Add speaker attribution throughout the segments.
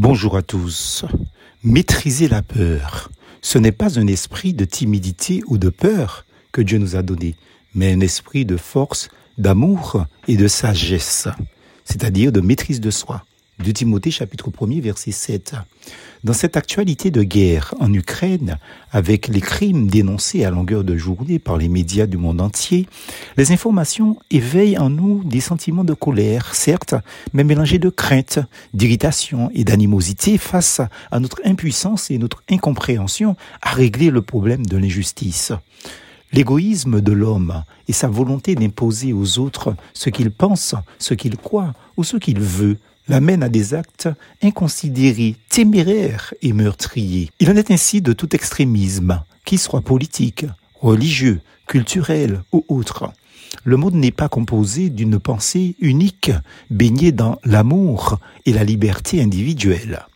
Speaker 1: Bonjour à tous. Maîtriser la peur, ce n'est pas un esprit de timidité ou de peur que Dieu nous a donné, mais un esprit de force, d'amour et de sagesse, c'est-à-dire de maîtrise de soi. De Timothée chapitre 1er verset 7. Dans cette actualité de guerre en Ukraine, avec les crimes dénoncés à longueur de journée par les médias du monde entier, les informations éveillent en nous des sentiments de colère, certes, mais mélangés de crainte, d'irritation et d'animosité face à notre impuissance et notre incompréhension à régler le problème de l'injustice. L'égoïsme de l'homme et sa volonté d'imposer aux autres ce qu'il pense, ce qu'il croit ou ce qu'il veut l'amène à des actes inconsidérés, téméraires et meurtriers. Il en est ainsi de tout extrémisme, qu'il soit politique, religieux, culturel ou autre. Le monde n'est pas composé d'une pensée unique, baignée dans l'amour et la liberté individuelle.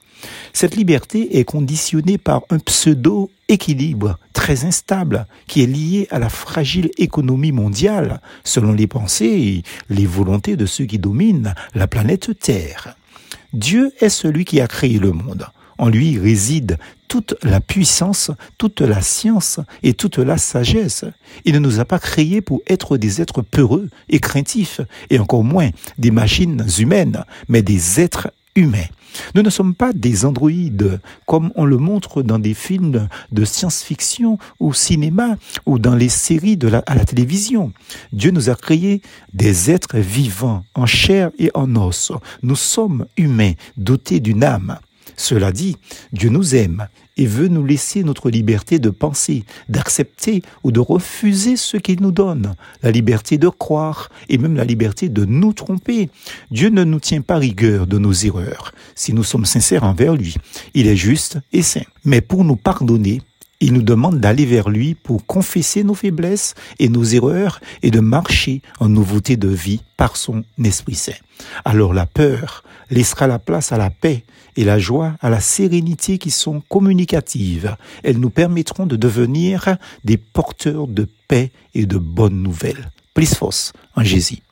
Speaker 1: Cette liberté est conditionnée par un pseudo-équilibre très instable qui est lié à la fragile économie mondiale, selon les pensées et les volontés de ceux qui dominent la planète Terre. Dieu est celui qui a créé le monde. En lui réside toute la puissance, toute la science et toute la sagesse. Il ne nous a pas créés pour être des êtres peureux et craintifs, et encore moins des machines humaines, mais des êtres humains. Nous ne sommes pas des androïdes comme on le montre dans des films de science-fiction ou cinéma ou dans les séries à la télévision. Dieu nous a créés des êtres vivants en chair et en os. Nous sommes humains dotés d'une âme. Cela dit, Dieu nous aime et veut nous laisser notre liberté de penser, d'accepter ou de refuser ce qu'il nous donne, la liberté de croire et même la liberté de nous tromper. Dieu ne nous tient pas rigueur de nos erreurs si nous sommes sincères envers lui. Il est juste et saint. Mais pour nous pardonner, il nous demande d'aller vers lui pour confesser nos faiblesses et nos erreurs et de marcher en nouveauté de vie par son Esprit Saint. Alors la peur laissera la place à la paix et la joie à la sérénité qui sont communicatives. Elles nous permettront de devenir des porteurs de paix et de bonnes nouvelles. Plus force en Jésus.